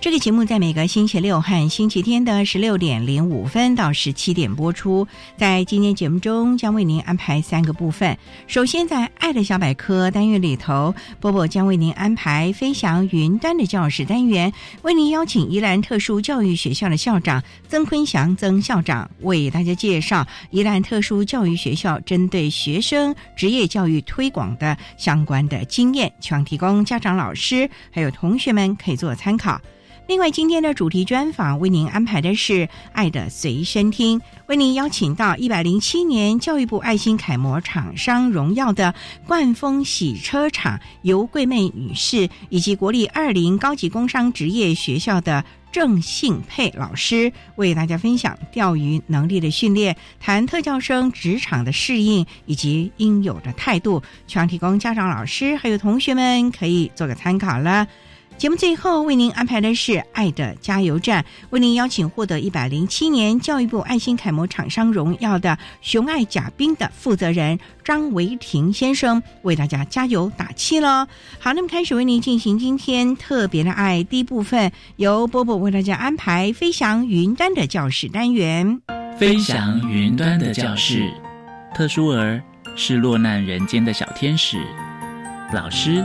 这个节目在每个星期六和星期天的十六点零五分到十七点播出。在今天节目中，将为您安排三个部分。首先，在“爱的小百科”单元里头，波波将为您安排“飞翔云端”的教室单元，为您邀请宜兰特殊教育学校的校长曾坤祥曾校长为大家介绍宜兰特殊教育学校针对学生职业教育推广的相关的经验，希望提供家长、老师还有同学们可以做参考。另外，今天的主题专访为您安排的是《爱的随身听》，为您邀请到一百零七年教育部爱心楷模厂商荣耀的冠风洗车厂尤桂妹女士，以及国立二零高级工商职业学校的郑信佩老师，为大家分享钓鱼能力的训练，谈特教生职场的适应以及应有的态度，希望提供家长、老师还有同学们可以做个参考了。节目最后为您安排的是《爱的加油站》，为您邀请获得一百零七年教育部爱心楷模厂商荣耀的熊爱甲兵的负责人张维庭先生为大家加油打气喽。好，那么开始为您进行今天特别的爱第一部分，由波波为大家安排飞翔云端的教室单元。飞翔云端的教室，特殊儿是落难人间的小天使，老师。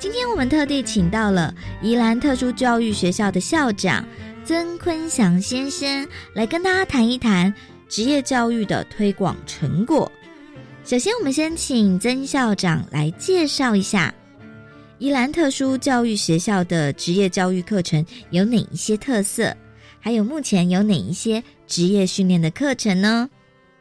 今天我们特地请到了宜兰特殊教育学校的校长曾坤祥先生来跟大家谈一谈职业教育的推广成果。首先，我们先请曾校长来介绍一下宜兰特殊教育学校的职业教育课程有哪一些特色，还有目前有哪一些职业训练的课程呢？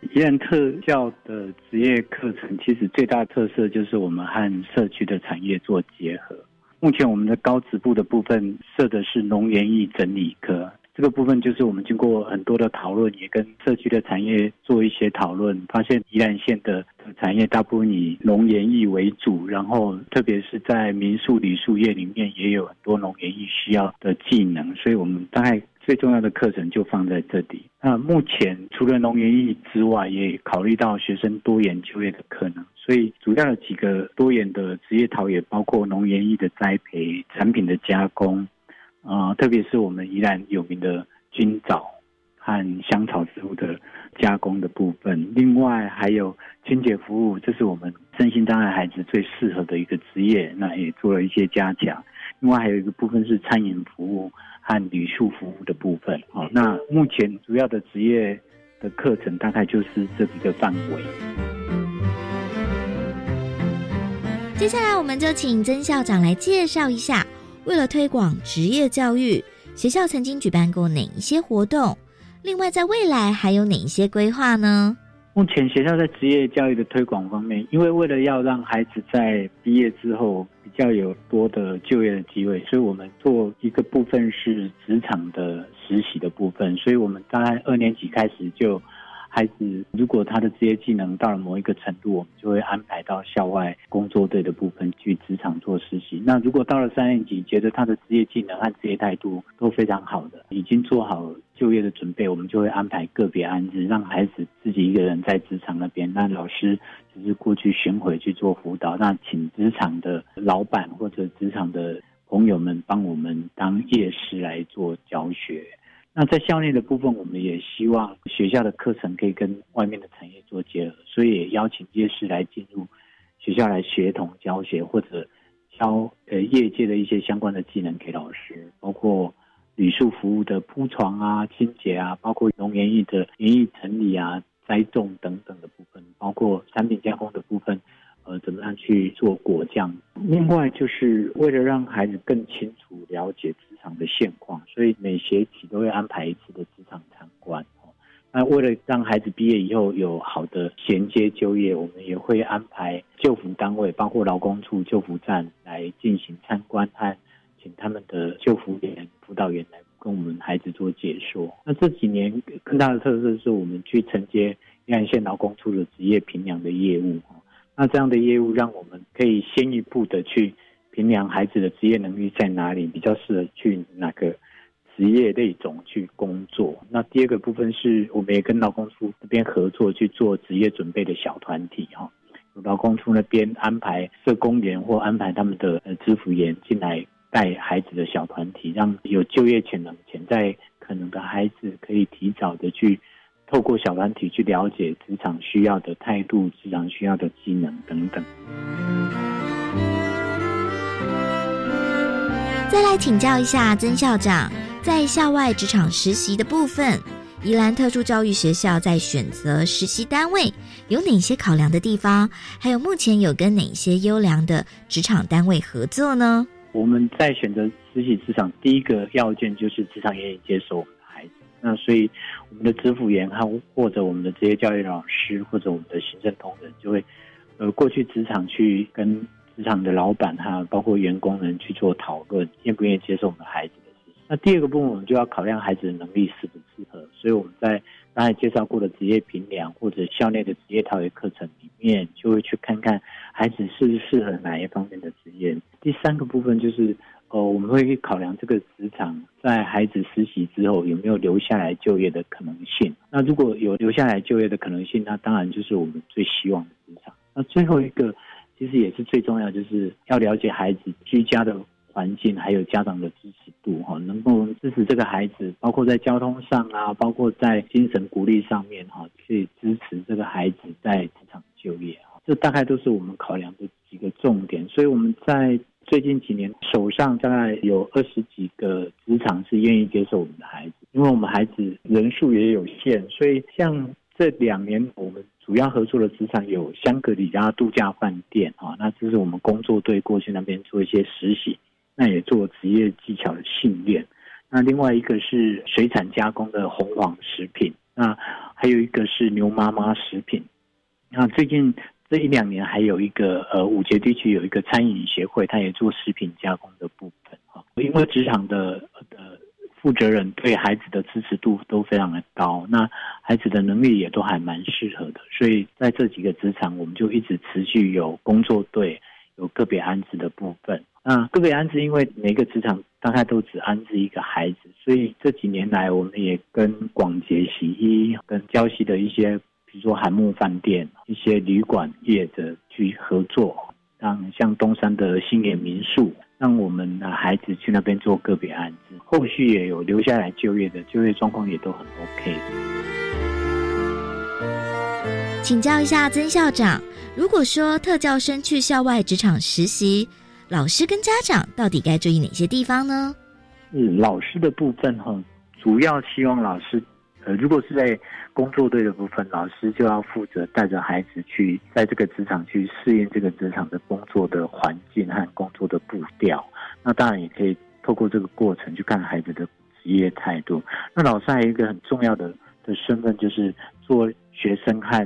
宜兰特教的职业课程，其实最大特色就是我们和社区的产业做结合。目前我们的高职部的部分设的是农园艺整理科，这个部分就是我们经过很多的讨论，也跟社区的产业做一些讨论，发现宜兰县的产业大部分以农园艺为主，然后特别是在民宿旅宿业里面也有很多农园艺需要的技能，所以我们大概。最重要的课程就放在这里。那目前除了农园艺之外，也考虑到学生多元就业的可能，所以主要的几个多元的职业陶冶，包括农园艺的栽培、产品的加工，啊，特别是我们宜兰有名的菌藻和香草植物的加工的部分。另外还有清洁服务，这是我们身心障碍孩子最适合的一个职业，那也做了一些加强。另外还有一个部分是餐饮服务。和旅宿服务的部分，好，那目前主要的职业的课程大概就是这几个范围。接下来，我们就请曾校长来介绍一下，为了推广职业教育，学校曾经举办过哪一些活动？另外，在未来还有哪一些规划呢？目前学校在职业教育的推广方面，因为为了要让孩子在毕业之后比要有多的就业的机会，所以我们做一个部分是职场的实习的部分。所以我们大概二年级开始就。孩子如果他的职业技能到了某一个程度，我们就会安排到校外工作队的部分去职场做实习。那如果到了三年级，觉得他的职业技能和职业态度都非常好的，已经做好就业的准备，我们就会安排个别安置，让孩子自己一个人在职场那边，那老师只是过去巡回去做辅导，那请职场的老板或者职场的朋友们帮我们当夜师来做教学。那在校内的部分，我们也希望学校的课程可以跟外面的产业做结合，所以也邀请业师来进入学校来协同教学，或者教呃业界的一些相关的技能给老师，包括旅宿服务的铺床啊、清洁啊，包括农园艺的园艺整理啊、栽种等等的部分，包括产品加工的部分。呃，怎么样去做果酱？另外，就是为了让孩子更清楚了解职场的现况，所以每学期都会安排一次的职场参观。那为了让孩子毕业以后有好的衔接就业，我们也会安排就服单位，包括劳工处就服站来进行参观，和请他们的就服员、辅导员来跟我们孩子做解说。那这几年更大的特色是我们去承接宜兰县劳工处的职业评量的业务。那这样的业务让我们可以先一步的去评量孩子的职业能力在哪里，比较适合去哪个职业类种去工作。那第二个部分是我们也跟劳工处这边合作去做职业准备的小团体哈，劳工处那边安排社工员或安排他们的呃支付员进来带孩子的小团体，让有就业潜能潜在可能的孩子可以提早的去。透过小团体去了解职场需要的态度、职场需要的技能等等。再来请教一下曾校长，在校外职场实习的部分，宜兰特殊教育学校在选择实习单位有哪些考量的地方？还有目前有跟哪些优良的职场单位合作呢？我们在选择实习职场，第一个要件就是职场愿意接受。那所以，我们的支付员和或者我们的职业教育老师或者我们的行政同仁就会，呃，过去职场去跟职场的老板哈，包括员工人去做讨论，愿不愿意接受我们孩子的事情。那第二个部分，我们就要考量孩子的能力适不适合。所以我们在刚才介绍过的职业评量或者校内的职业陶冶课程里面，就会去看看孩子适不适合哪一方面的职业。第三个部分就是。哦，我们会考量这个职场在孩子实习之后有没有留下来就业的可能性。那如果有留下来就业的可能性，那当然就是我们最希望的职场。那最后一个其实也是最重要，就是要了解孩子居家的环境，还有家长的支持度哈，能够支持这个孩子，包括在交通上啊，包括在精神鼓励上面哈，去支持这个孩子在职场就业哈。这大概都是我们考量的几个重点。所以我们在最近几年，手上大概有二十几个职场是愿意接受我们的孩子，因为我们孩子人数也有限，所以像这两年我们主要合作的职场有香格里拉度假饭店啊，那这是我们工作队过去那边做一些实习，那也做职业技巧的训练。那另外一个是水产加工的红黄食品，那还有一个是牛妈妈食品。那最近。这一两年还有一个呃，五节地区有一个餐饮协会，它也做食品加工的部分哈。因为职场的呃负责人对孩子的支持度都非常的高，那孩子的能力也都还蛮适合的，所以在这几个职场，我们就一直持续有工作队，有个别安置的部分。那个别安置，因为每个职场大概都只安置一个孩子，所以这几年来，我们也跟广捷洗衣、跟礁溪的一些。比如说海木饭店、一些旅馆业者去合作，让像东山的新野民宿，让我们的孩子去那边做个别安置，后续也有留下来就业的，就业状况也都很 OK。请教一下曾校长，如果说特教生去校外职场实习，老师跟家长到底该注意哪些地方呢？嗯，老师的部分哈，主要希望老师。呃，如果是在工作队的部分，老师就要负责带着孩子去在这个职场去适应这个职场的工作的环境和工作的步调。那当然也可以透过这个过程去看孩子的职业态度。那老师还有一个很重要的的身份，就是做学生和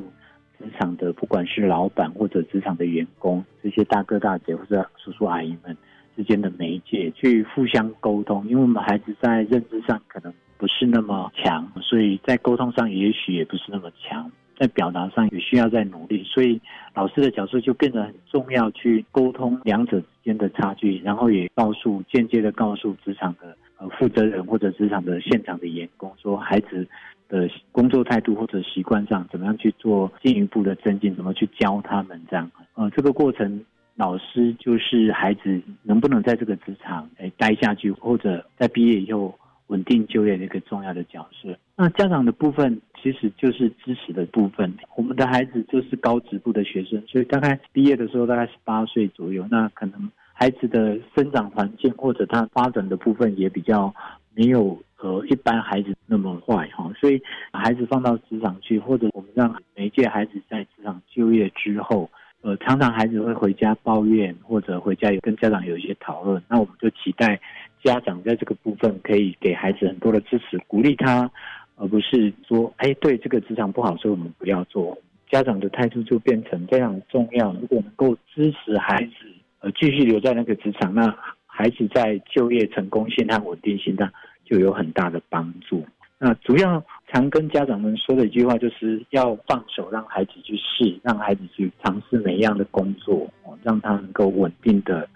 职场的，不管是老板或者职场的员工，这些大哥大姐或者叔叔阿姨们之间的媒介，去互相沟通。因为我们孩子在认知上可能不是那么强，所以在沟通上也许也不是那么强，在表达上也需要再努力。所以老师的角色就变得很重要，去沟通两者之间的差距，然后也告诉间接的告诉职场的呃负责人或者职场的现场的员工，说孩子。的工作态度或者习惯上，怎么样去做进一步的增进？怎么去教他们这样？呃，这个过程，老师就是孩子能不能在这个职场诶待下去，或者在毕业以后稳定就业的一个重要的角色。那家长的部分其实就是支持的部分。我们的孩子就是高职部的学生，所以大概毕业的时候大概十八岁左右。那可能孩子的生长环境或者他发展的部分也比较没有。和一般孩子那么坏哈，所以孩子放到职场去，或者我们让每一届孩子在职场就业之后，呃，常常孩子会回家抱怨，或者回家有跟家长有一些讨论，那我们就期待家长在这个部分可以给孩子很多的支持，鼓励他，而不是说，哎，对这个职场不好，所以我们不要做。家长的态度就变成非常重要。如果能够支持孩子，呃，继续留在那个职场，那孩子在就业成功性和稳定性上。就有很大的帮助。那主要常跟家长们说的一句话，就是要放手，让孩子去试，让孩子去尝试每一样的工作，让他能够稳定的、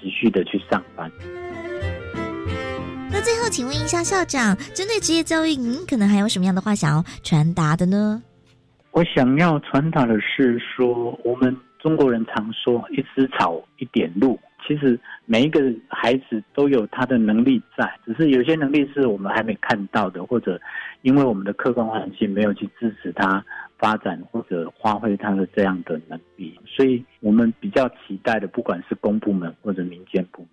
持续的去上班。最后，请问一下校长，针对职业教育，您可能还有什么样的话想要传达的呢？我想要传达的是说，我们中国人常说“一枝草，一点露”。其实每一个孩子都有他的能力在，只是有些能力是我们还没看到的，或者因为我们的客观环境没有去支持他发展或者发挥他的这样的能力，所以我们比较期待的，不管是公部门或者民间部，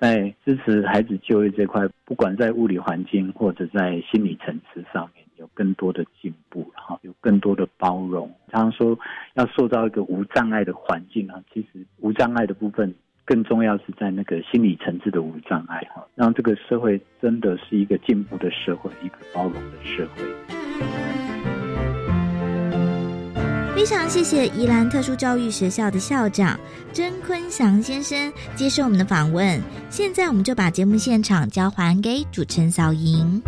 在支持孩子就业这块，不管在物理环境或者在心理层次上面有更多的进步，然后，有更多的包容。常常说要塑造一个无障碍的环境啊，其实无障碍的部分。更重要是在那个心理层次的无障碍，让这个社会真的是一个进步的社会，一个包容的社会。非常谢谢宜兰特殊教育学校的校长曾坤祥先生接受我们的访问。现在我们就把节目现场交还给主持人小莹。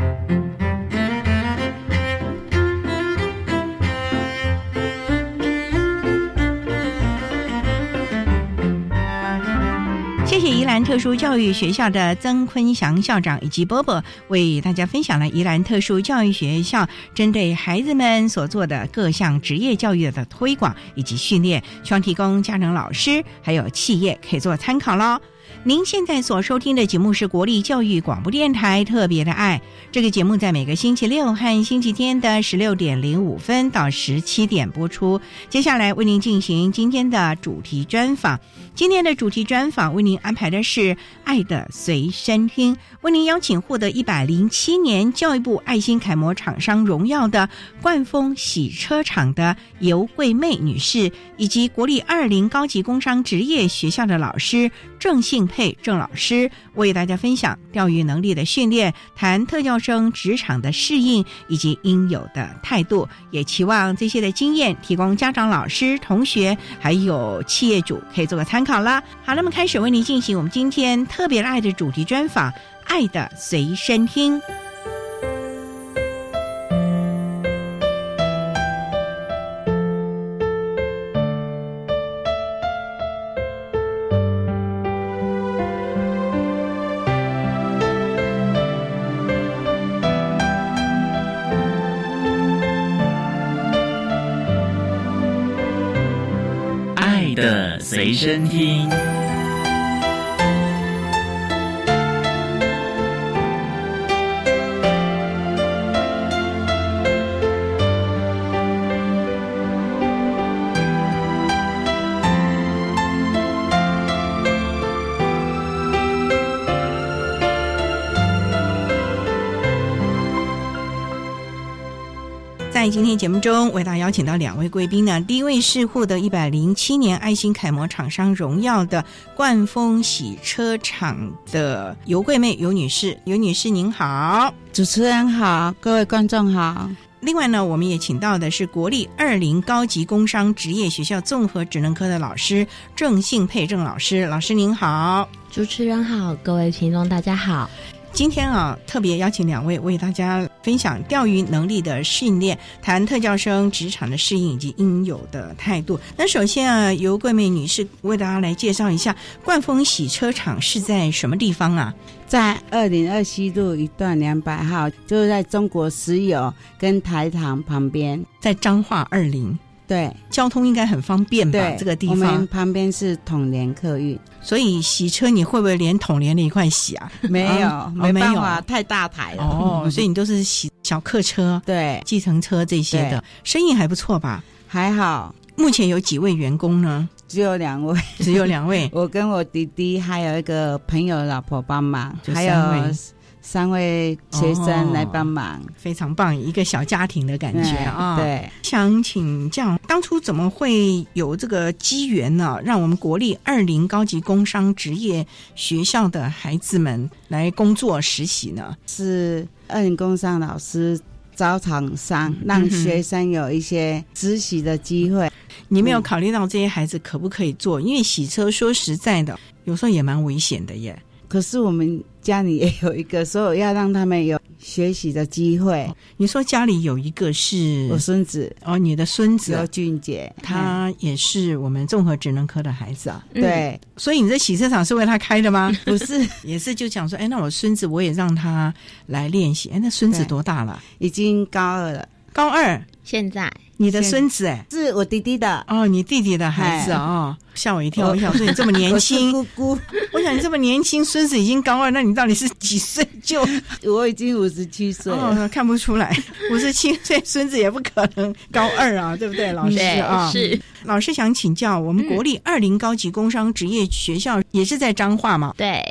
谢谢宜兰特殊教育学校的曾坤祥校长以及波波为大家分享了宜兰特殊教育学校针对孩子们所做的各项职业教育的推广以及训练，希望提供家长、老师还有企业可以做参考喽。您现在所收听的节目是国立教育广播电台特别的爱，这个节目在每个星期六和星期天的十六点零五分到十七点播出。接下来为您进行今天的主题专访。今天的主题专访为您安排的是《爱的随身听》，为您邀请获得一百零七年教育部爱心楷模厂商荣耀的冠峰洗车厂的尤桂妹女士，以及国立二零高级工商职业学校的老师郑信佩郑老师，为大家分享钓鱼能力的训练，谈特教生职场的适应以及应有的态度，也期望这些的经验提供家长、老师、同学还有企业主可以做个参。考啦，好，那么开始为您进行我们今天特别爱的主题专访，《爱的随身听》。随身听。节目中，为大家邀请到两位贵宾呢。第一位是获得一百零七年爱心楷模厂商荣耀的冠丰洗车厂的尤桂妹尤女士，尤女士您好，主持人好，各位观众好。另外呢，我们也请到的是国立二零高级工商职业学校综合职能科的老师郑信佩郑老师，老师您好，主持人好，各位听众大家好。今天啊，特别邀请两位为大家分享钓鱼能力的训练，谈特教生职场的适应以及应有的态度。那首先啊，由桂美女士为大家来介绍一下冠峰洗车场是在什么地方啊？在二零二七路一段两百号，就是在中国石油跟台糖旁边，在彰化二零。对，交通应该很方便吧？这个地方，我们旁边是统联客运，所以洗车你会不会连统联的一块洗啊？没有，没办法，太大台了。哦，所以你都是洗小客车、对，计程车这些的，生意还不错吧？还好。目前有几位员工呢？只有两位，只有两位。我跟我弟弟还有一个朋友老婆帮忙，还有。三位学生来帮忙，非常棒，一个小家庭的感觉啊！对，想请教，当初怎么会有这个机缘呢？让我们国立二零高级工商职业学校的孩子们来工作实习呢？是二零工商老师招厂商，让学生有一些实习的机会。你没有考虑到这些孩子可不可以做？因为洗车说实在的，有时候也蛮危险的耶。可是我们。家里也有一个，所以要让他们有学习的机会。你说家里有一个是我孙子哦，你的孙子刘俊杰，他也是我们综合职能科的孩子啊。对，所以你这洗车场是为他开的吗？不是，也是就讲说，哎，那我孙子我也让他来练习。哎，那孙子多大了？已经高二了。高二，现在。你的孙子哎，是我弟弟的哦，你弟弟的孩子啊，吓我一跳！我想说你这么年 轻，姑姑，我想你这么年轻，孙子已经高二，那你到底是几岁就？我已经五十七岁，看不出来，五十七岁孙子也不可能高二啊，对不对，老师啊？是老师想请教，我们国立二零高级工商职业学校也是在彰化吗？对，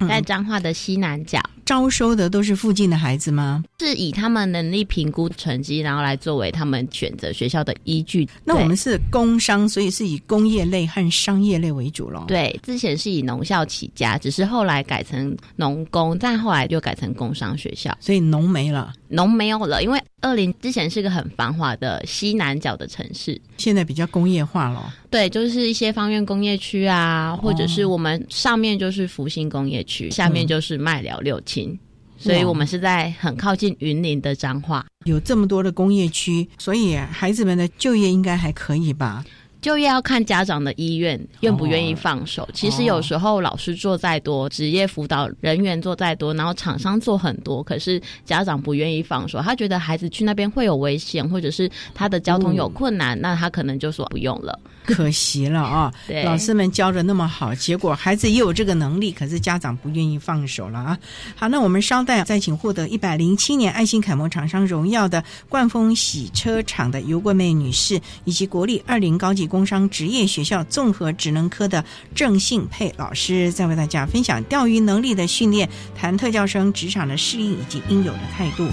在彰化的西南角。招收的都是附近的孩子吗？是以他们能力评估成绩，然后来作为他们选择学校的依据。那我们是工商，所以是以工业类和商业类为主咯。对，之前是以农校起家，只是后来改成农工，但后来就改成工商学校，所以农没了，农没有了。因为二林之前是个很繁华的西南角的城市，现在比较工业化了。对，就是一些方院工业区啊，或者是我们上面就是福兴工业区，下面就是麦寮六期。所以我们是在很靠近云林的彰化，有这么多的工业区，所以孩子们的就业应该还可以吧？就业要看家长的意愿，愿不愿意放手。其实有时候老师做再多，职业辅导人员做再多，然后厂商做很多，可是家长不愿意放手，他觉得孩子去那边会有危险，或者是他的交通有困难，那他可能就说不用了。可惜了啊！老师们教的那么好，结果孩子也有这个能力，可是家长不愿意放手了啊！好，那我们稍待再请获得一百零七年爱心楷模厂商荣耀的冠峰洗车厂的尤桂妹女士，以及国立二零高级工商职业学校综合职能科的郑信佩老师，在为大家分享钓鱼能力的训练，谈特教生职场的适应以及应有的态度。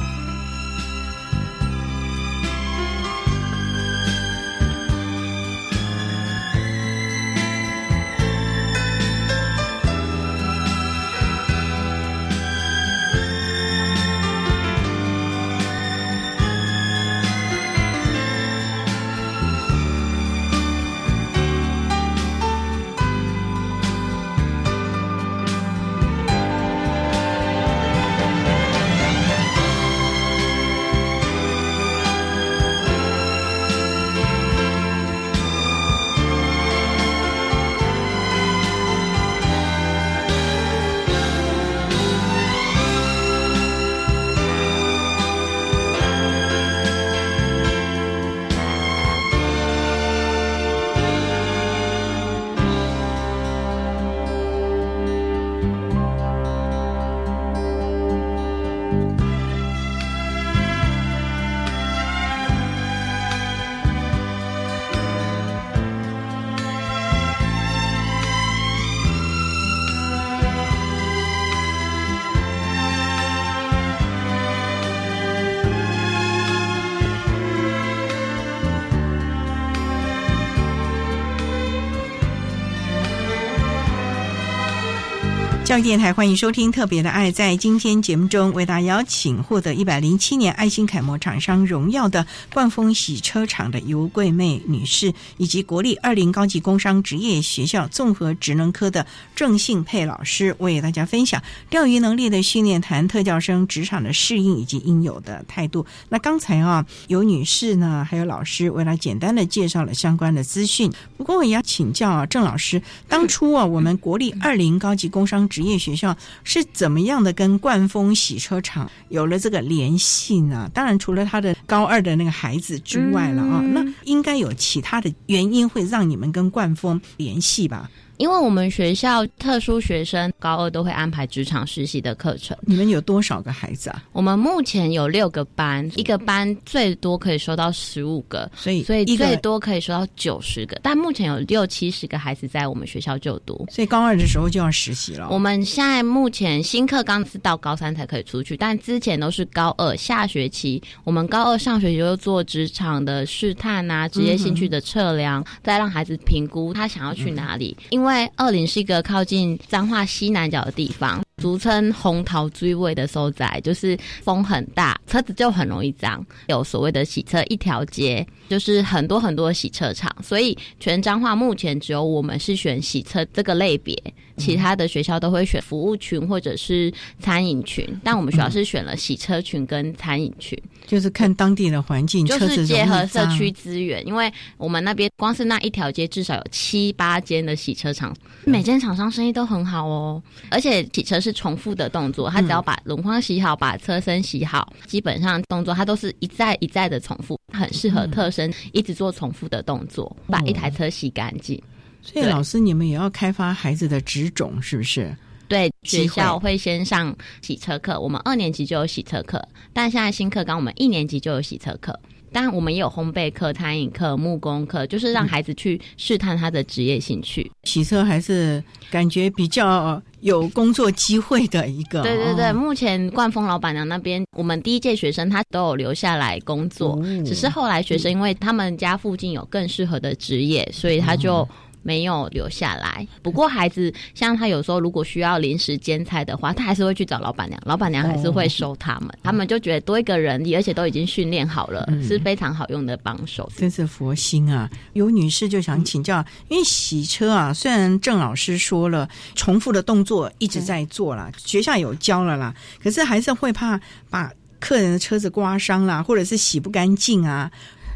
教育电台欢迎收听《特别的爱》。在今天节目中，为大家邀请获得一百零七年爱心楷模厂商荣耀的冠风洗车厂的尤桂妹女士，以及国立二零高级工商职业学校综合职能科的郑信佩老师，为大家分享钓鱼能力的训练，谈特教生职场的适应以及应有的态度。那刚才啊，尤女士呢，还有老师为她简单的介绍了相关的资讯。不过，我也要请教郑老师，当初啊，我们国立二零高级工商职业学校是怎么样的跟冠峰洗车厂有了这个联系呢？当然，除了他的高二的那个孩子之外了啊，那应该有其他的原因会让你们跟冠峰联系吧？因为我们学校特殊学生高二都会安排职场实习的课程。你们有多少个孩子啊？我们目前有六个班，一个班最多可以收到十五个，所以所以最多可以收到九十个。但目前有六七十个孩子在我们学校就读，所以高二的时候就要实习了。我们现在目前新课刚是到高三才可以出去，但之前都是高二下学期，我们高二上学期就做职场的试探啊，职业兴趣的测量，再让孩子评估他想要去哪里，因为。因为二林是一个靠近彰化西南角的地方，俗称红桃追尾的收窄，就是风很大，车子就很容易脏。有所谓的洗车一条街，就是很多很多洗车场，所以全彰化目前只有我们是选洗车这个类别。其他的学校都会选服务群或者是餐饮群，但我们学校是选了洗车群跟餐饮群，就是看当地的环境，就是结合社区资源。因为我们那边光是那一条街至少有七八间的洗车场，每间厂商生意都很好哦。而且洗车是重复的动作，他只要把轮框洗好，把车身洗好，基本上动作他都是一再一再的重复，很适合特生一直做重复的动作，把一台车洗干净。所以老师，你们也要开发孩子的职种，是不是？对，学校会先上洗车课，我们二年级就有洗车课，但现在新课纲我们一年级就有洗车课，当然我们也有烘焙课、餐饮课、木工课，就是让孩子去试探他的职业兴趣。洗车还是感觉比较有工作机会的一个。对对对，目前冠峰老板娘那边，我们第一届学生他都有留下来工作，只是后来学生因为他们家附近有更适合的职业，所以他就。没有留下来。不过孩子像他有时候如果需要临时兼菜的话，他还是会去找老板娘，老板娘还是会收他们。他们就觉得多一个人力，而且都已经训练好了，是非常好用的帮手。真是佛心啊！有女士就想请教，因为洗车啊，虽然郑老师说了重复的动作一直在做了，学校有教了啦，可是还是会怕把客人的车子刮伤啦，或者是洗不干净啊。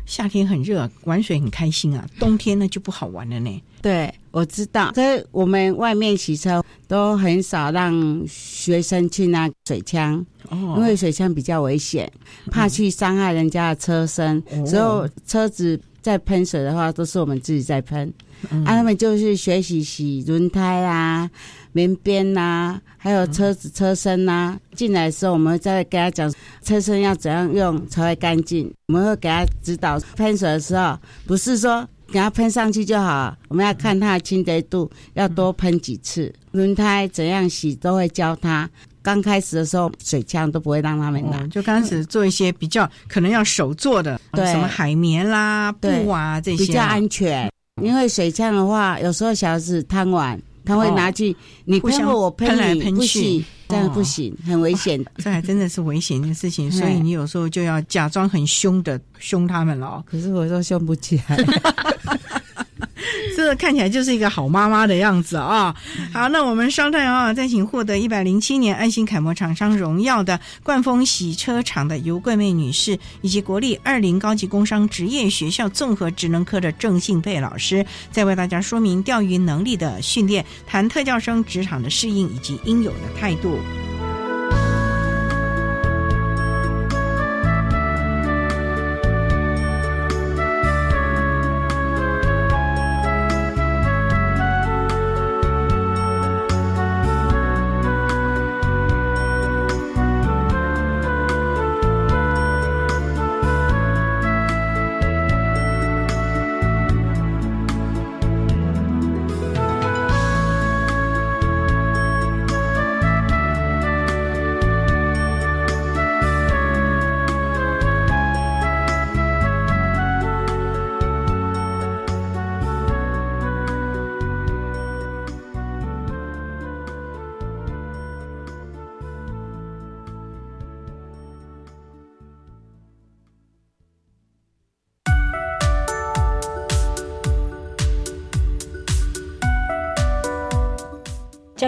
夏天很热，玩水很开心啊。冬天呢就不好玩了呢。对，我知道。所以我们外面洗车都很少让学生去拿水枪，哦，因为水枪比较危险，怕去伤害人家的车身。所以车子在喷水的话，都是我们自己在喷。啊，他们就是学习洗轮胎啦。边边呐，还有车子车身呐，进来的时候我们再给他讲车身要怎样用才会干净。我们会给他指导喷水的时候，不是说给他喷上去就好，我们要看它的清洁度，要多喷几次。轮胎怎样洗都会教他。刚开始的时候，水枪都不会让他们拿，就刚开始做一些比较可能要手做的，对，什么海绵啦、布啊这些，比较安全。因为水枪的话，有时候小孩子贪玩。他会拿去，你喷我，我喷来喷去，这样不行，很危险。这还真的是危险的事情，所以你有时候就要假装很凶的凶他们了。可是我都凶不起来。这看起来就是一个好妈妈的样子啊！好，那我们稍待啊，再请获得一百零七年爱心楷模厂商荣耀的冠峰洗车厂的尤桂妹女士，以及国立二零高级工商职业学校综合职能科的郑信佩老师，再为大家说明钓鱼能力的训练，谈特教生职场的适应以及应有的态度。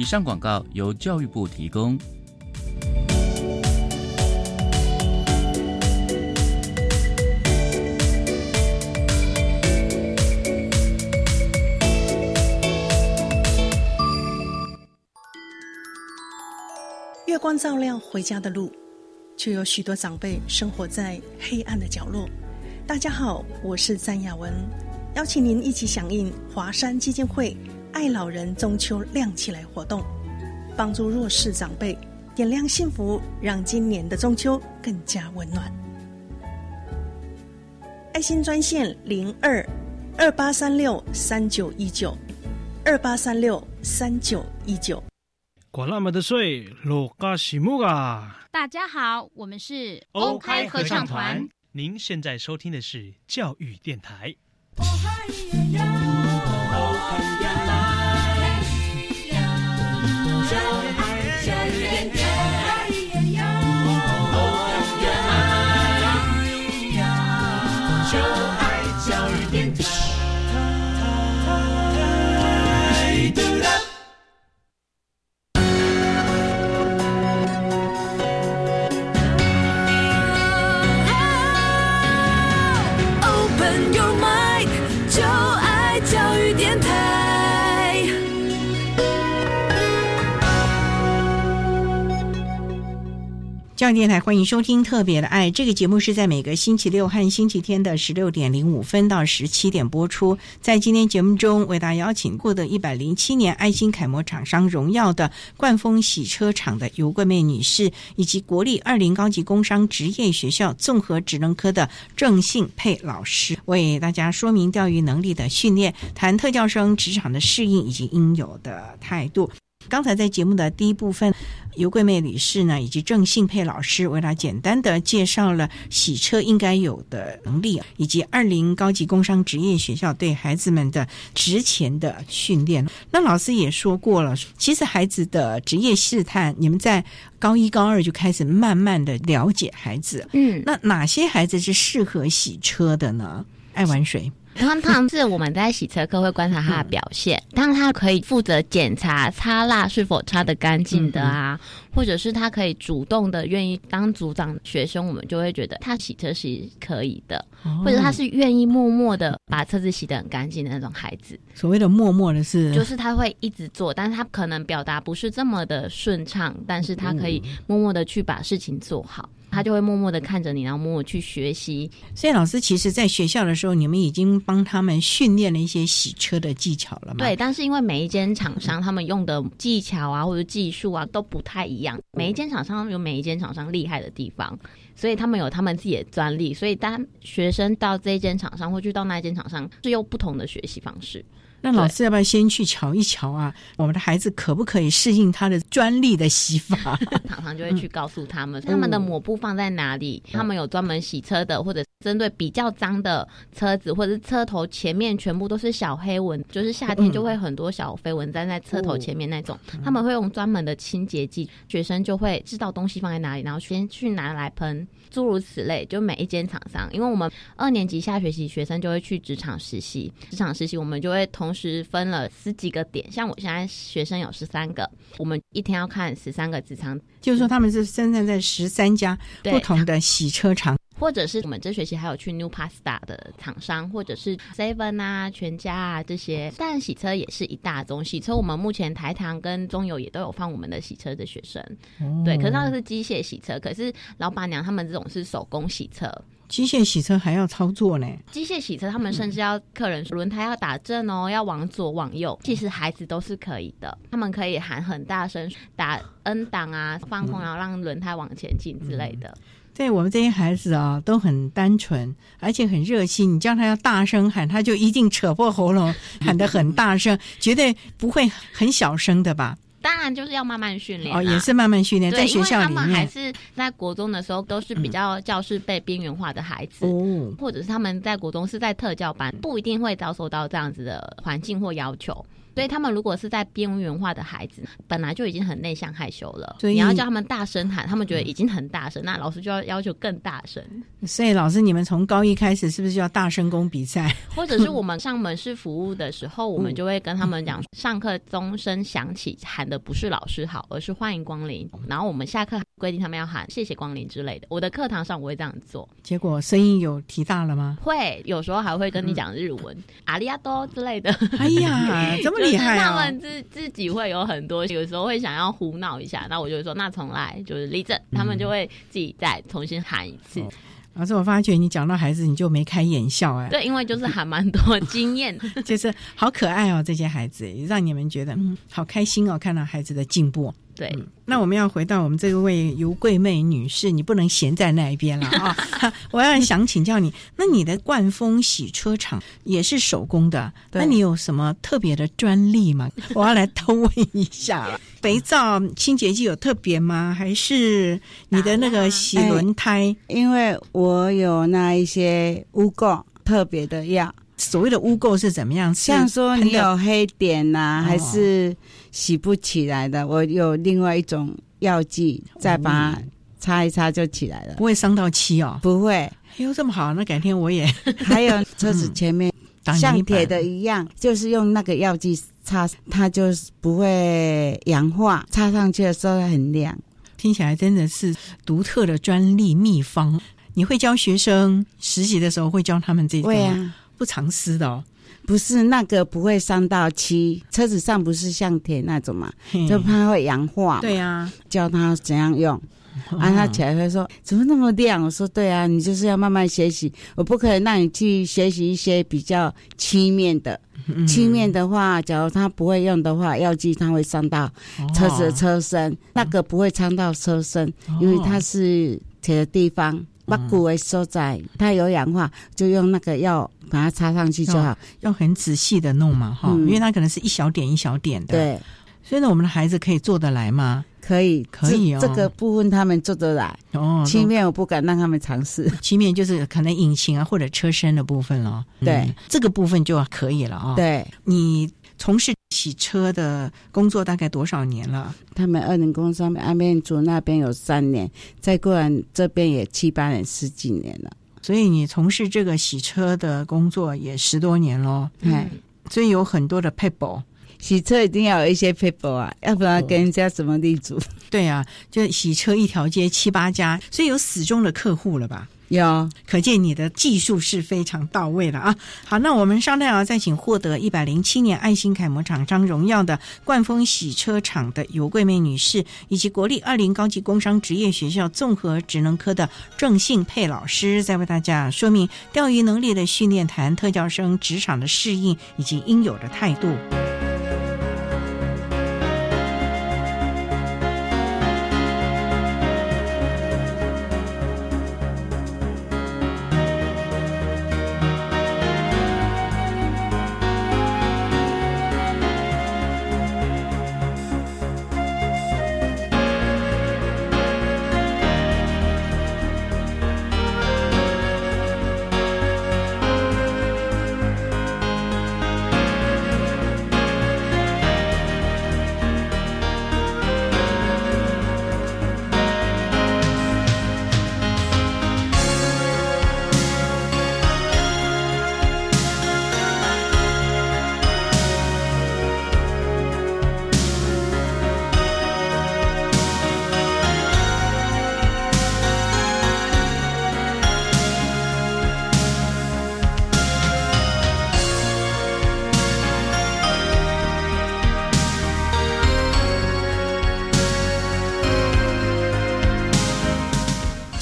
以上广告由教育部提供。月光照亮回家的路，却有许多长辈生活在黑暗的角落。大家好，我是詹雅文，邀请您一起响应华山基金会“爱老人中秋亮起来”活动，帮助弱势长辈点亮幸福，让今年的中秋更加温暖。爱心专线零二二八三六三九一九二八三六三九一九。管那么的水，落嘎西木啊！大家好，我们是欧开合唱团。您现在收听的是教育电台。教育电台欢迎收听《特别的爱》这个节目，是在每个星期六和星期天的十六点零五分到十七点播出。在今天节目中，为大家邀请获得一百零七年爱心楷模厂商荣耀的冠丰洗车厂的尤桂妹女士，以及国立二零高级工商职业学校综合职能科的郑信佩老师，为大家说明钓鱼能力的训练，谈特教生职场的适应以及应有的态度。刚才在节目的第一部分，尤桂妹女士呢，以及郑信佩老师为她简单的介绍了洗车应该有的能力，以及二零高级工商职业学校对孩子们的职前的训练。那老师也说过了，其实孩子的职业试探，你们在高一、高二就开始慢慢的了解孩子。嗯，那哪些孩子是适合洗车的呢？爱玩水。通常是我们在洗车课会观察他的表现，当他可以负责检查擦蜡是否擦得干净的啊，或者是他可以主动的愿意当组长学生，我们就会觉得他洗车是可以的，或者他是愿意默默的把车子洗得很干净的那种孩子。所谓的默默的是，就是他会一直做，但是他可能表达不是这么的顺畅，但是他可以默默的去把事情做好。他就会默默的看着你，然后默默去学习。所以老师其实，在学校的时候，你们已经帮他们训练了一些洗车的技巧了吗？对，但是因为每一间厂商他们用的技巧啊，或者技术啊都不太一样，每一间厂商有每一间厂商厉害的地方，所以他们有他们自己的专利。所以当学生到这一间厂商，或去到那一间厂商，是用不同的学习方式。那老师要不要先去瞧一瞧啊？我们的孩子可不可以适应他的专利的洗法？常常就会去告诉他们，他们的抹布放在哪里？他们有专门洗车的，或者针对比较脏的车子，或者是车头前面全部都是小黑纹，就是夏天就会很多小飞蚊粘在车头前面那种。他们会用专门的清洁剂，学生就会知道东西放在哪里，然后先去拿来喷。诸如此类，就每一间厂商，因为我们二年级下学期学生就会去职场实习，职场实习我们就会同时分了十几个点，像我现在学生有十三个，我们一天要看十三个职场，就是说他们是生产在十三家不同的洗车厂。或者是我们这学期还有去 New Pasta 的厂商，或者是 Seven 啊、全家啊这些。但洗车也是一大宗，洗车我们目前台糖跟中油也都有放我们的洗车的学生。对，可是那个是机械洗车，可是老板娘他们这种是手工洗车。机械洗车还要操作呢。机械洗车他们甚至要客人轮胎要打正哦，要往左往右。其实孩子都是可以的，他们可以喊很大声打 N 档啊，放空然后让轮胎往前进之类的。对我们这些孩子啊，都很单纯，而且很热心。你叫他要大声喊，他就一定扯破喉咙喊得很大声，绝对不会很小声的吧？当然就是要慢慢训练哦，也是慢慢训练，在学校里面，他们还是在国中的时候都是比较教室被边缘化的孩子，哦，或者是他们在国中是在特教班，不一定会遭受到这样子的环境或要求。所以他们如果是在边缘化的孩子，本来就已经很内向害羞了，所以你要叫他们大声喊，他们觉得已经很大声，那老师就要要求更大声。所以老师，你们从高一开始是不是就要大声公比赛？或者是我们上门市服务的时候，我们就会跟他们讲，上课钟声响起，喊的不是老师好，而是欢迎光临。然后我们下课规定他们要喊谢谢光临之类的。我的课堂上我会这样做。结果声音有提大了吗？会，有时候还会跟你讲日文，阿里亚多之类的。哎呀，这 么厉害啊！他们自自己会有很多，有时候会想要胡闹一下，那我就说那重来，就是立正，他们就会自己再重新喊一次。老师，我发觉你讲到孩子，你就眉开眼笑哎。对，因为就是还蛮多 经验，就是好可爱哦，这些孩子让你们觉得嗯好开心哦，看到孩子的进步。对，那我们要回到我们这位尤桂妹女士，你不能闲在那一边了啊！我要想请教你，那你的冠风洗车厂也是手工的，那你有什么特别的专利吗？我要来偷问一下了。肥皂清洁剂有特别吗？还是你的那个洗轮胎？因为我有那一些污垢特别的药。所谓的污垢是怎么样？像说你有黑点呐，还是？洗不起来的，我有另外一种药剂，再把它擦一擦就起来了，不会伤到漆哦。不会，哎呦这么好，那改天我也 还有 车子前面像铁的一样，就是用那个药剂擦，它就是不会氧化，擦上去的时候很亮。听起来真的是独特的专利秘方。你会教学生实习的时候会教他们这会啊，不藏私的哦。不是那个不会伤到漆，车子上不是像铁那种嘛，就怕会氧化。对呀，教他怎样用，啊，他起来会说怎么那么亮？我说对啊，你就是要慢慢学习，我不可能让你去学习一些比较漆面的。漆面的话，假如他不会用的话，药剂它会伤到车子的车身，那个不会伤到车身，因为它是铁的地方。把骨为收在，它有氧化，就用那个药把它插上去就好。要很仔细的弄嘛，哈，因为它可能是一小点一小点的。对，所以呢，我们的孩子可以做得来吗？可以，可以哦。这个部分他们做得来。哦，漆面我不敢让他们尝试。漆面就是可能引擎啊或者车身的部分了。对，这个部分就可以了啊。对，你从事。洗车的工作大概多少年了？他们二零工上面安面组那边有三年，再过来这边也七八年、十几年了。所以你从事这个洗车的工作也十多年喽。嗯，所以有很多的 people，洗车一定要有一些 people 啊，要不然跟人家怎么立足？对啊，就洗车一条街七八家，所以有死忠的客户了吧？有，可见你的技术是非常到位了啊！好，那我们稍待啊，再请获得一百零七年爱心楷模厂商荣耀的冠峰洗车厂的尤桂梅女士，以及国立二零高级工商职业学校综合职能科的郑信佩老师，再为大家说明钓鱼能力的训练，谈特教生职场的适应以及应有的态度。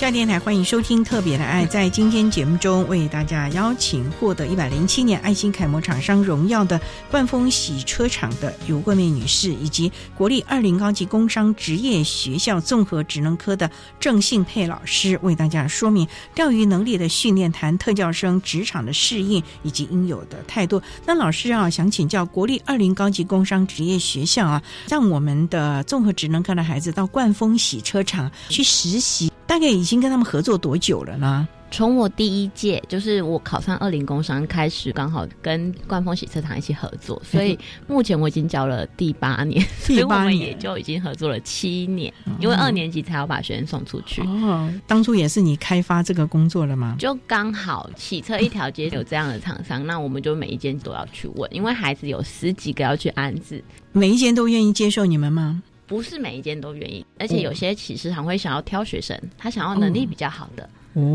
大电台欢迎收听《特别的爱》。在今天节目中，为大家邀请获得一百零七年爱心楷模厂商荣耀的冠峰洗车厂的尤桂妹女士，以及国立二零高级工商职业学校综合职能科的郑信佩老师，为大家说明钓鱼能力的训练，谈特教生职场的适应以及应有的态度。那老师啊，想请教国立二零高级工商职业学校啊，让我们的综合职能科的孩子到冠峰洗车厂去实习。大概已经跟他们合作多久了呢？从我第一届，就是我考上二零工商开始，刚好跟冠峰洗车厂一起合作，所以目前我已经教了第八年，所以我们也就已经合作了七年。因为二年级才要把学生送出去。哦，当初也是你开发这个工作了吗？就刚好洗车一条街有这样的厂商，那我们就每一间都要去问，因为孩子有十几个要去安置，每一间都愿意接受你们吗？不是每一间都愿意，而且有些其实还会想要挑学生，他想要能力比较好的，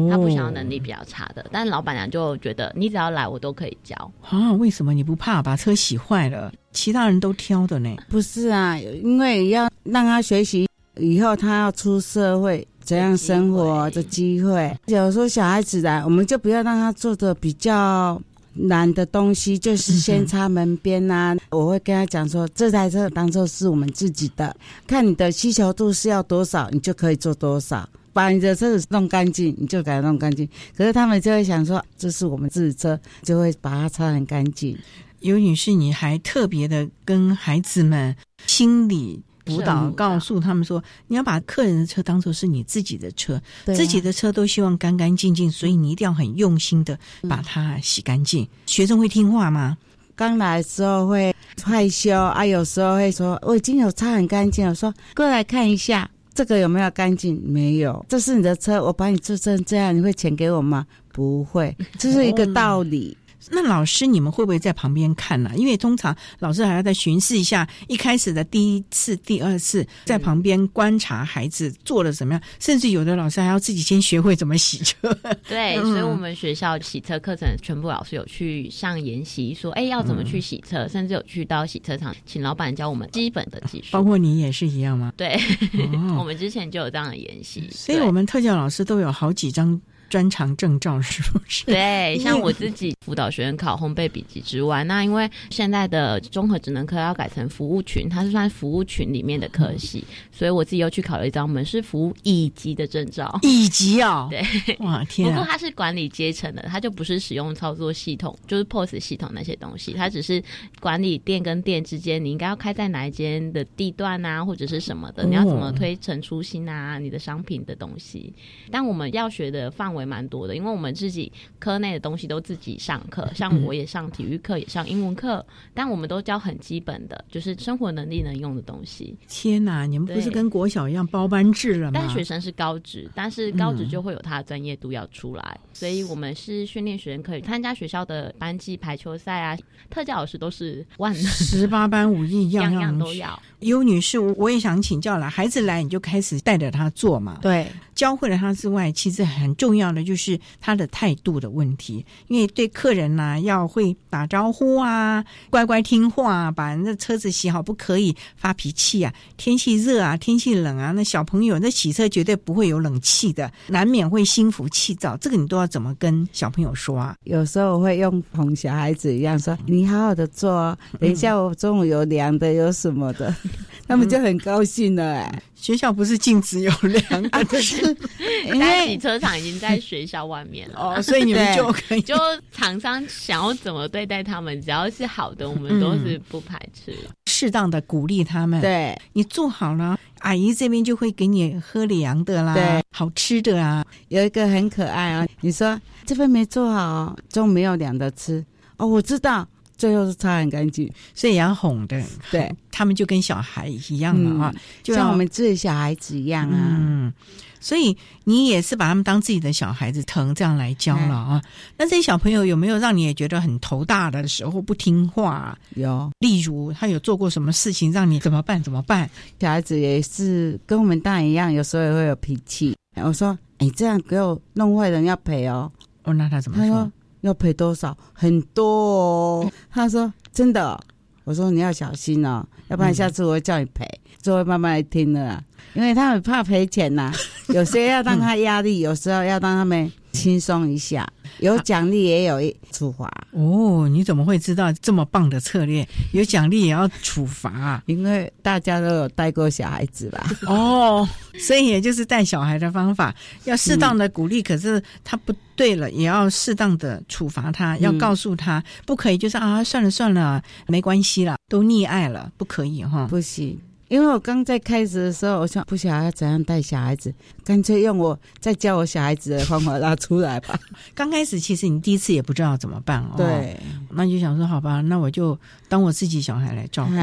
他不想要能力比较差的。但老板娘就觉得你只要来，我都可以教啊？为什么你不怕把车洗坏了？其他人都挑的呢？不是啊，因为要让他学习以后他要出社会怎样生活的机会。有时候小孩子来，我们就不要让他做的比较。难的东西就是先擦门边呐，我会跟他讲说，这台车当做是我们自己的，看你的需求度是要多少，你就可以做多少，把你的车子弄干净，你就给它弄干净。可是他们就会想说，这是我们自己车，就会把它擦很干净。尤女士，你还特别的跟孩子们心理。辅导告诉他们说：“你要把客人的车当做是你自己的车，自己的车都希望干干净净，所以你一定要很用心的把它洗干净。学生会听话吗？刚来的时候会害羞啊，有时候会说我已经有擦很干净了，说过来看一下这个有没有干净？没有，这是你的车，我把你做成这样，你会钱给我吗？不会，这是一个道理。”那老师，你们会不会在旁边看呢？因为通常老师还要再巡视一下，一开始的第一次、第二次在旁边观察孩子做了怎么样，甚至有的老师还要自己先学会怎么洗车。对，所以我们学校洗车课程全部老师有去上研习，说哎要怎么去洗车，甚至有去到洗车场请老板教我们基本的技术。包括你也是一样吗？对，我们之前就有这样的研习，所以我们特教老师都有好几张。专长证照是不是？对，像我自己辅导学生考烘焙笔记之外，那因为现在的综合职能科要改成服务群，它是算服务群里面的科系，所以我自己又去考了一张门市服务乙级的证照。乙级哦？对，哇天！不过它是管理阶层的，它就不是使用操作系统，就是 POS 系统那些东西，它只是管理店跟店之间，你应该要开在哪一间的地段啊，或者是什么的，你要怎么推陈出新啊，你的商品的东西。但我们要学的范围。蛮多的，因为我们自己科内的东西都自己上课，像我也上体育课，也上英文课，但我们都教很基本的，就是生活能力能用的东西。天哪，你们不是跟国小一样包班制了吗？但学生是高职，但是高职就会有他的专业度要出来，所以我们是训练学生可以参加学校的班级排球赛啊，特教老师都是万十八般武艺，样样都要。尤女士，我也想请教了，孩子来你就开始带着他做嘛？对。教会了他之外，其实很重要的就是他的态度的问题。因为对客人呢，要会打招呼啊，乖乖听话，把人的车子洗好，不可以发脾气啊。天气热啊，天气冷啊，那小朋友那洗车绝对不会有冷气的，难免会心浮气躁。这个你都要怎么跟小朋友说啊？有时候会用哄小孩子一样说：“你好好的做，等一下我中午有凉的，有什么的，他们就很高兴了。”。学校不是禁止有凉 啊，不是，因为洗车场已经在学校外面了，哦，所以你们就可以，就厂商想要怎么对待他们，只要是好的，我们都是不排斥，适当的鼓励他们。对，你做好了，阿姨这边就会给你喝凉的啦，对，好吃的啊，有一个很可爱啊，你说这份没做好，中午没有凉的吃，哦，我知道。最后是擦很干净，所以也要哄的，对他们就跟小孩一样了啊，就像我们自己小孩子一样啊。嗯，所以你也是把他们当自己的小孩子疼，这样来教了啊。那这些小朋友有没有让你也觉得很头大的时候不听话？有，例如他有做过什么事情让你怎么办？怎么办？小孩子也是跟我们大人一样，有时候也会有脾气。我说：“你这样给我弄坏了，要赔哦。”哦，那他怎么说？要赔多少？很多哦。他说：“真的。”我说：“你要小心哦，要不然下次我会叫你赔。”就会慢慢来听了啦，因为他很怕赔钱呐、有些要让他压力，有时候要让他们轻松一下，有奖励也有处罚。哦，你怎么会知道这么棒的策略？有奖励也要处罚啊？因为大家都有带过小孩子吧？哦，所以也就是带小孩的方法，要适当的鼓励，可是他不对了，也要适当的处罚他，要告诉他，不可以就是啊，算了算了，没关系啦，都溺爱了，不可以哈。不行，因为我刚在开始的时候，我想不晓得要怎样带小孩子，干脆用我再教我小孩子的方法拉出来吧。刚开始其实你第一次也不知道怎么办哦，对，那就想说好吧，那我就当我自己小孩来照顾。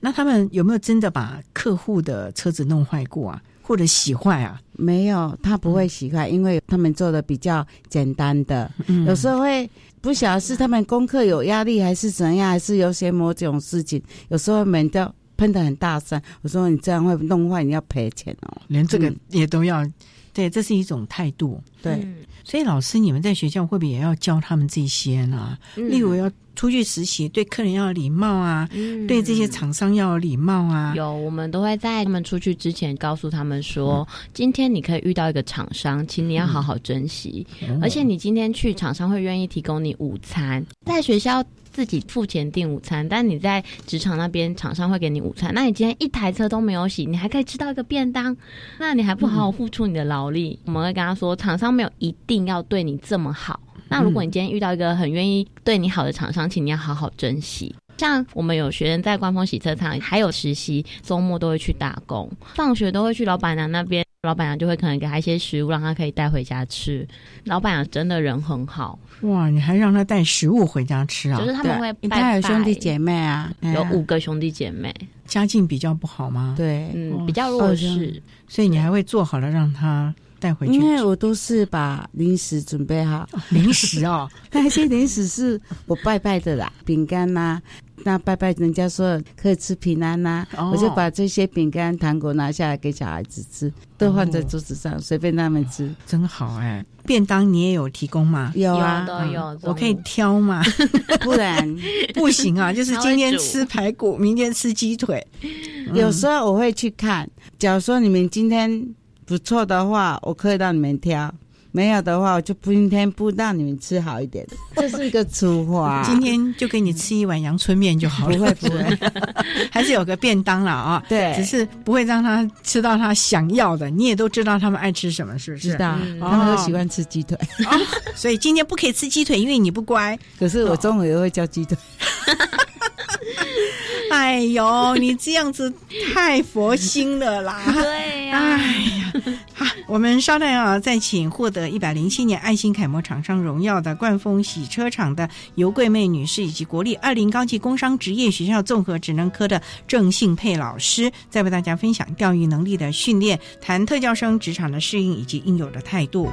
那他们有没有真的把客户的车子弄坏过啊，或者洗坏啊？没有，他不会洗坏，因为他们做的比较简单的，嗯有时候会不晓得是他们功课有压力，还是怎样，还是有些某种事情，有时候门都喷的很大声。我说你这样会弄坏，你要赔钱哦。连这个嗯也都要，对，这是一种态度。对，嗯所以老师，你们在学校会不会也要教他们这些呢？嗯例如要出去实习，对客人要有礼貌啊，嗯对这些厂商要有礼貌啊。有，我们都会在他们出去之前告诉他们说，今天你可以遇到一个厂商，请你要好好珍惜。哦而且你今天去厂商会愿意提供你午餐，在学校自己付钱订午餐，但你在职场那边厂商会给你午餐。那你今天一台车都没有洗，你还可以吃到一个便当，那你还不好好付出你的劳力？我们会跟他说，厂商没有一定要对你这么好。那如果你今天遇到一个很愿意对你好的厂商，请你要好好珍惜。像我们有学生在官方洗车场，还有实习，周末都会去打工，放学都会去老板娘那边，老板娘就会可能给他一些食物，让他可以带回家吃。老板娘真的人很好，哇，你还让他带食物回家吃啊？就是他们会对。拜拜他有兄弟姐妹啊，有哎五个兄弟姐妹，家境比较不好吗？对，嗯，比较弱势，所以你还会做好了让他带回去因为我都是把零食准备好，零食哦，那些零食是我拜拜的啦，饼干呐。那拜拜，人家说可以吃平安呐、哦我就把这些饼干、糖果拿下来给小孩子吃，都放在桌子上，随便他们吃。真好哎！便当你也有提供吗？有啊，有都有我可以挑嘛？不然 不行啊，就是今天吃排骨，明天吃鸡腿。有时候我会去看，假如说你们今天不错的话，我可以让你们挑；没有的话，我就不今天不让你们吃好一点。这是一个粗话。今天就给你吃一碗阳春面就好了。不会不会，还是有个便当了啊。对只是不会让他吃到他想要的。你也都知道他们爱吃什么，是不是？知道嗯他们都喜欢吃鸡腿，所以今天不可以吃鸡腿，因为你不乖。可是我中午也会叫鸡腿。哎呦，你这样子太佛心了啦！对呀、哎呀，好，我们稍待啊，再请获得一百零七年爱心楷模厂商荣耀的冠峰洗车厂的尤桂妹女士，以及国立二零高级工商职业学校综合职能科的郑信佩老师，再为大家分享钓鱼能力的训练，谈特教生职场的适应以及应有的态度。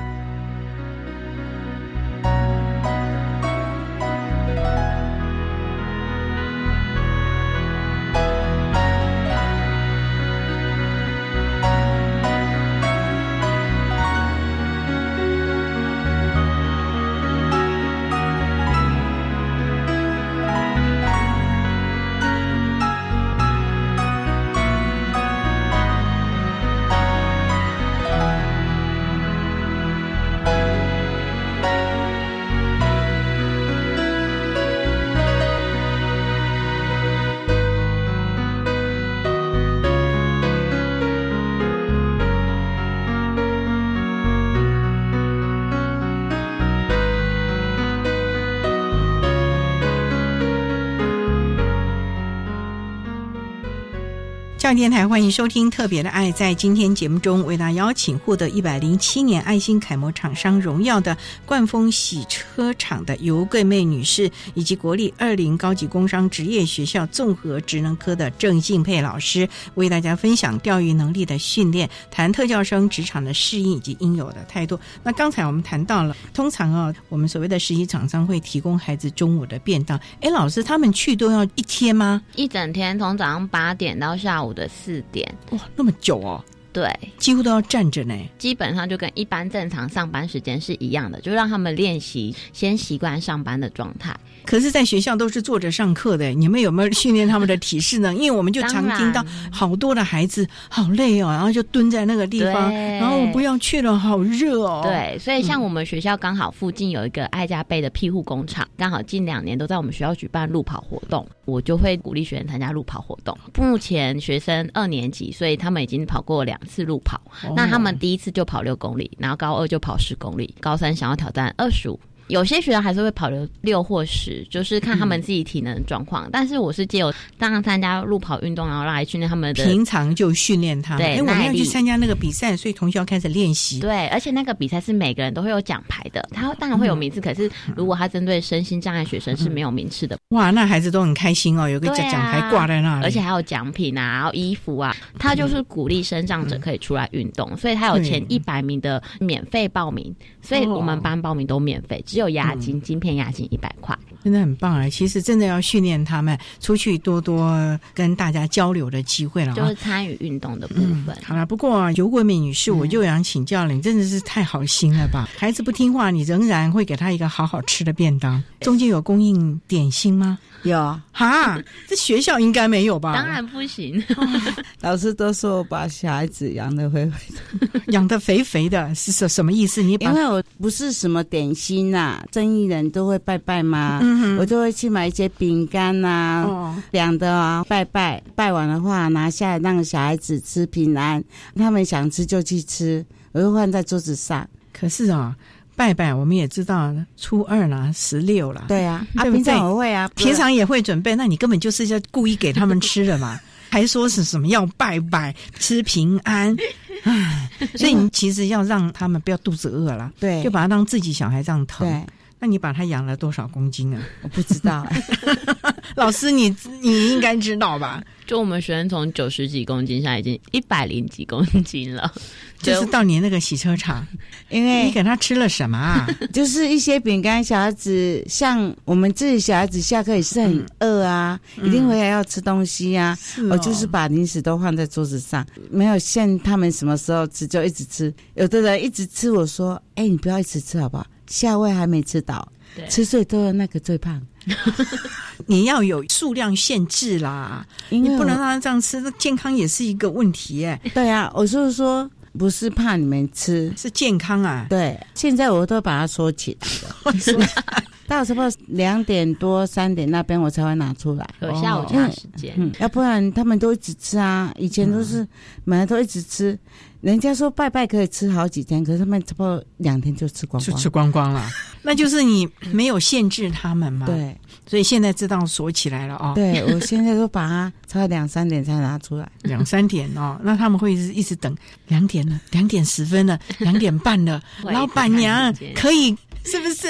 电台欢迎收听《特别的爱》。在今天节目中，为大家邀请获得一百零七年爱心楷模厂商荣耀的冠风洗车厂的尤桂妹女士，以及国立二零高级工商职业学校综合职能科的郑敬佩老师，为大家分享教育能力的训练，谈特教生职场的适应以及应有的态度。那刚才我们谈到了，通常啊，我们所谓的实习厂商会提供孩子中午的便当。哎，老师，他们去都要一天吗？一整天从早上八点到下午的四点，哇，那么久哦。对，几乎都要站着呢。基本上就跟一般正常上班时间是一样的，就让他们练习先习惯上班的状态。可是，在学校都是坐着上课的，你们有没有训练他们的体式呢？因为我们就常听到好多的孩子好累哦，然后就蹲在那个地方，然后我不要去了，好热哦。对，所以像我们学校刚好附近有一个爱家贝的庇护工厂，刚好近两年都在我们学校举办路跑活动，我就会鼓励学生参加路跑活动。目前学生二年级，所以他们已经跑过两次路跑。那他们第一次就跑六公里，然后高二就跑十公里，高三想要挑战二十五。有些学校还是会跑流六或十，就是看他们自己体能状况。但是我是借由当然参加路跑运动，然后来训练他们的平常就训练他们。对，我们要去参加那个比赛，所以同学要开始练习。对，而且那个比赛是每个人都会有奖牌的，他当然会有名次。可是如果他针对身心障碍学生是没有名次的。哇，那孩子都很开心哦，有个奖牌挂在那里，而且还有奖品啊，然后衣服啊。他就是鼓励身障者可以出来运动，所以他有前一百名的免费报名，所以我们班报名都免费，只有押金。晶片押金一百块，真的很棒啊！其实真的要训练他们出去多多跟大家交流的机会了，就是参与运动的部分。好了，不过尤国敏女士，我就想请教了，你真的是太好心了吧？孩子不听话，你仍然会给他一个好好吃的便当。中间有供应点心吗？有哈，这学校应该没有吧？当然不行。老师都说我把小孩子养的肥肥的，养的肥肥的是什什么意思？你因为我不是什么点心呐，正义人都会拜拜嘛，我就会去买一些饼干呐，凉的啊，拜拜拜完的话拿下来让小孩子吃平安，他们想吃就去吃，我就放在桌子上。可是啊。拜拜，我们也知道初二啦，十六啦，对啊，啊，平常我会啊，平常也会准备。那你根本就是要故意给他们吃的嘛，还说是什么要拜拜吃平安，唉，所以你其实要让他们不要肚子饿了，对，就把他当自己小孩这样疼。对，那你把他养了多少公斤啊？我不知道，老师你你应该知道吧？就我们学生从九十几公斤，现在已经一百零几公斤了。就是到你那个洗车场，因为你给他吃了什么啊？就是一些饼干。小孩子像我们自己小孩子下课也是很饿啊，一定回来要吃东西呀。我就是把零食都放在桌子上，没有限他们什么时候吃就一直吃。有的人一直吃，我说：“哎，你不要一直吃好不好？下位还没吃到，吃最多的那个最胖。你要有数量限制啦，你不能让他这样吃，那健康也是一个问题。哎，对啊，我就是说。”不是怕你们吃，是健康啊！对，现在我都把它收起来了。到差不多两点多、三点那边我才会拿出来，有下午茶时间。嗯，要不然他们都一直吃啊。以前都是买来都一直吃，人家说拜拜可以吃好几天，可是他们差不多两天就吃光，就吃光光了。那就是你没有限制他们嘛？对。所以现在知道锁起来了哦。对，我现在都把它差两三点才拿出来。两三点哦，那他们会一直等两点了，两点十分了，两点半了。老板娘可以 是不是？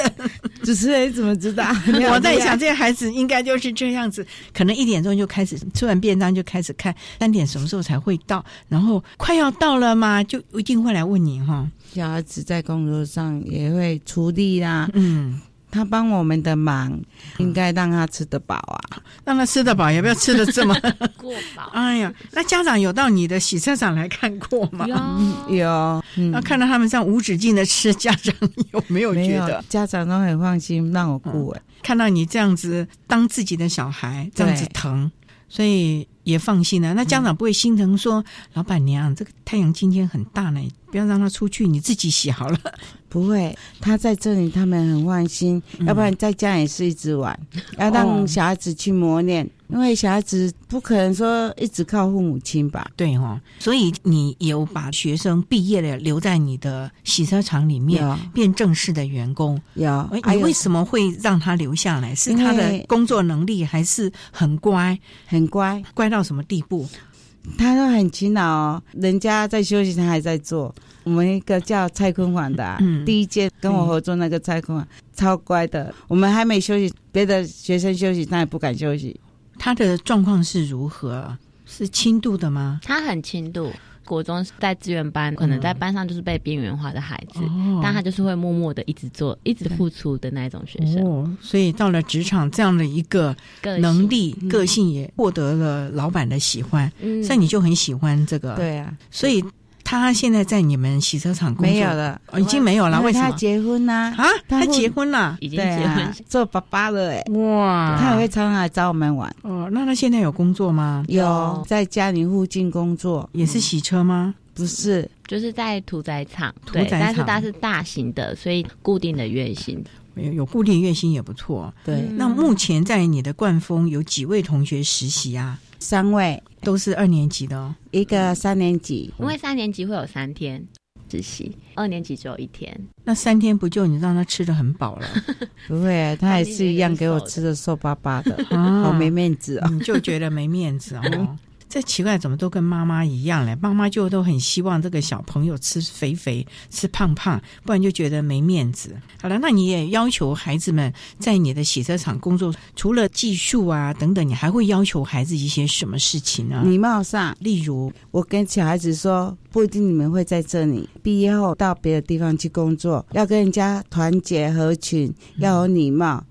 主持人怎么知道？我在想，这个孩子应该就是这样子，可能一点钟就开始吃完便当就开始看，三点什么时候才会到？然后快要到了吗？就一定会来问你哈。小孩子在工作上也会出力啦。嗯。他帮我们的忙，应该让他吃得饱啊，让他吃得饱，也不要吃的这么 过饱。哎呀，那家长有到你的洗车场来看过吗？有，有。那看到他们这样无止境的吃，家长有没有觉得？家长都很放心让我顾哎，看到你这样子当自己的小孩，这样子疼，所以也放心了。那家长不会心疼说，老板娘这个太阳今天很大呢，不要让他出去，你自己洗好了。不会，他在这里，他们很放心。要不然在家也是一直玩，要让小孩子去磨练，因为小孩子不可能说一直靠父母亲吧？对哦，所以你有把学生毕业了留在你的洗车厂里面，变正式的员工。有，你为什么会让他留下来？是他的工作能力，还是很乖？很乖，乖到什么地步？他都很勤劳哦，人家在休息，他还在做。我们一个叫蔡坤煌的，嗯第一届跟我合作那个蔡坤煌超乖的。我们还没休息，别的学生休息，他也不敢休息。他的状况是如何？是轻度的吗？他很轻度。国中在资源班，可能在班上就是被边缘化的孩子，但他就是会默默的一直做、一直付出的那一种学生。所以到了职场，这样的一个能力、个性也获得了老板的喜欢。所以你就很喜欢这个，对啊。所以他现在在你们洗车厂工作没有了，哦，已经没有了。为什么？他结婚啦啊，他结婚了，已经结婚，做爸爸了哎。哇，他也会常常来找我们玩。哦，那他现在有工作吗？有，在家里附近工作，也是洗车吗？不是，就是在屠宰场，屠宰场，但是它是大型的，所以固定的月薪。有有固定月薪也不错。对，那目前在你的冠峰有几位同学实习啊？三位，都是二年级的哦。一个三年级，因为三年级会有三天自习，二年级只有一天。那三天不就你让他吃的很饱了？不会，他还是一样给我吃的瘦巴巴的，好没面子哦。你就觉得没面子哦。这奇怪，怎么都跟妈妈一样嘞？妈妈就都很希望这个小朋友吃肥肥、吃胖胖，不然就觉得没面子。好了，那你也要求孩子们在你的洗车厂工作，除了技术啊等等，你还会要求孩子一些什么事情呢？礼貌上，例如我跟小孩子说，不一定你们会在这里毕业后到别的地方去工作，要跟人家团结合群，要有礼貌。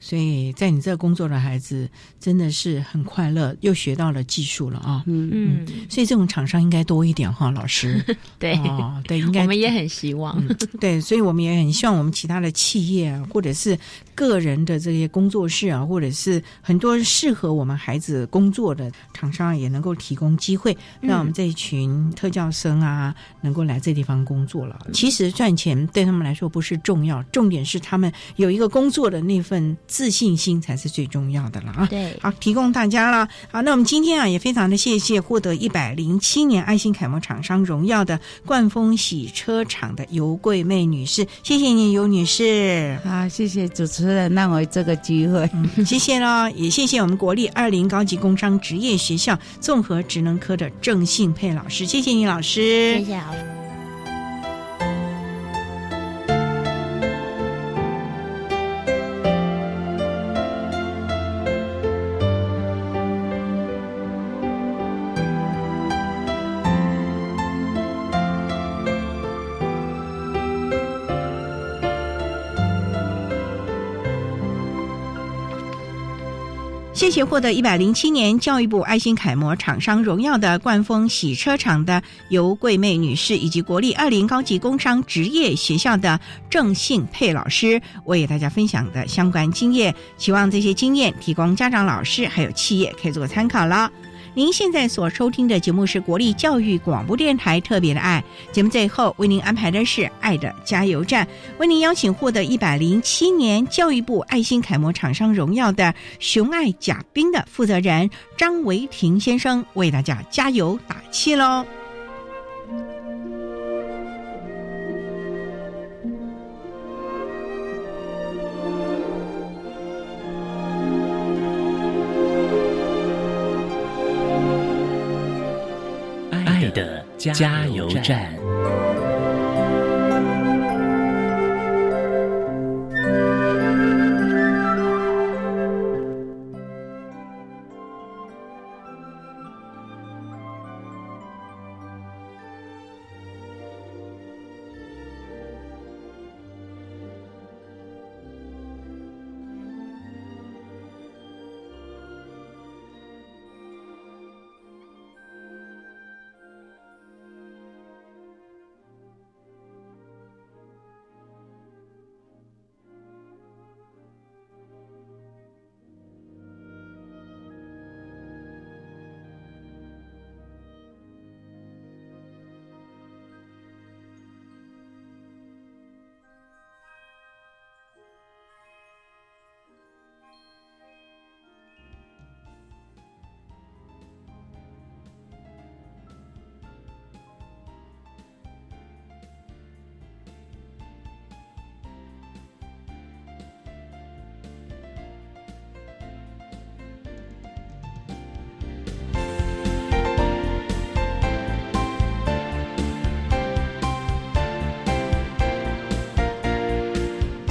所以在你这工作的孩子真的是很快乐，又学到了技术了啊！嗯嗯，所以这种厂商应该多一点哈，老师。对哦，对，应该我们也很希望。对，所以我们也很希望我们其他的企业啊，或者是个人的这些工作室啊，或者是很多适合我们孩子工作的厂商，也能够提供机会，让我们这一群特教生啊，能够来这地方工作了。其实赚钱对他们来说不是重要，重点是他们有一个工作的那份。自信心才是最重要的了啊！对，好，提供大家了。好，那我们今天啊，也非常的谢谢获得一百零七年爱心楷模厂商荣耀的冠峰洗车厂的尤桂妹女士，谢谢你，尤女士。好，谢谢主持人让我这个机会，谢谢喽，也谢谢我们国立二零高级工商职业学校综合职能科的郑信佩老师，谢谢你，老师。谢谢老师。谢获得一百零七年教育部爱心楷模厂商荣耀的冠峰洗车厂的尤桂妹女士，以及国立二零高级工商职业学校的郑信佩老师，为大家分享的相关经验，希望这些经验提供家长、老师还有企业可以做参考了。您现在所收听的节目是国立教育广播电台特别的爱节目，最后为您安排的是爱的加油站，为您邀请获得一百零七年教育部爱心楷模厂商荣耀的熊爱甲兵的负责人张维庭先生，为大家加油打气喽。加油站。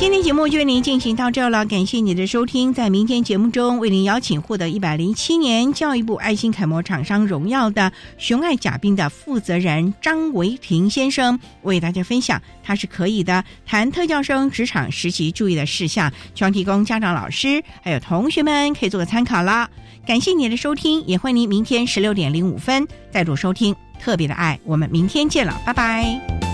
今天节目就为您进行到这了，感谢你的收听。在明天节目中，为您邀请获得一百零七年教育部爱心楷模厂商荣耀的熊爱甲兵的负责人张维平先生，为大家分享他是可以的谈特教生职场实习注意的事项，希望提供家长、老师还有同学们可以做个参考啦。感谢你的收听，也欢迎您明天十六点零五分再度收听。特别的爱，我们明天见了，拜拜。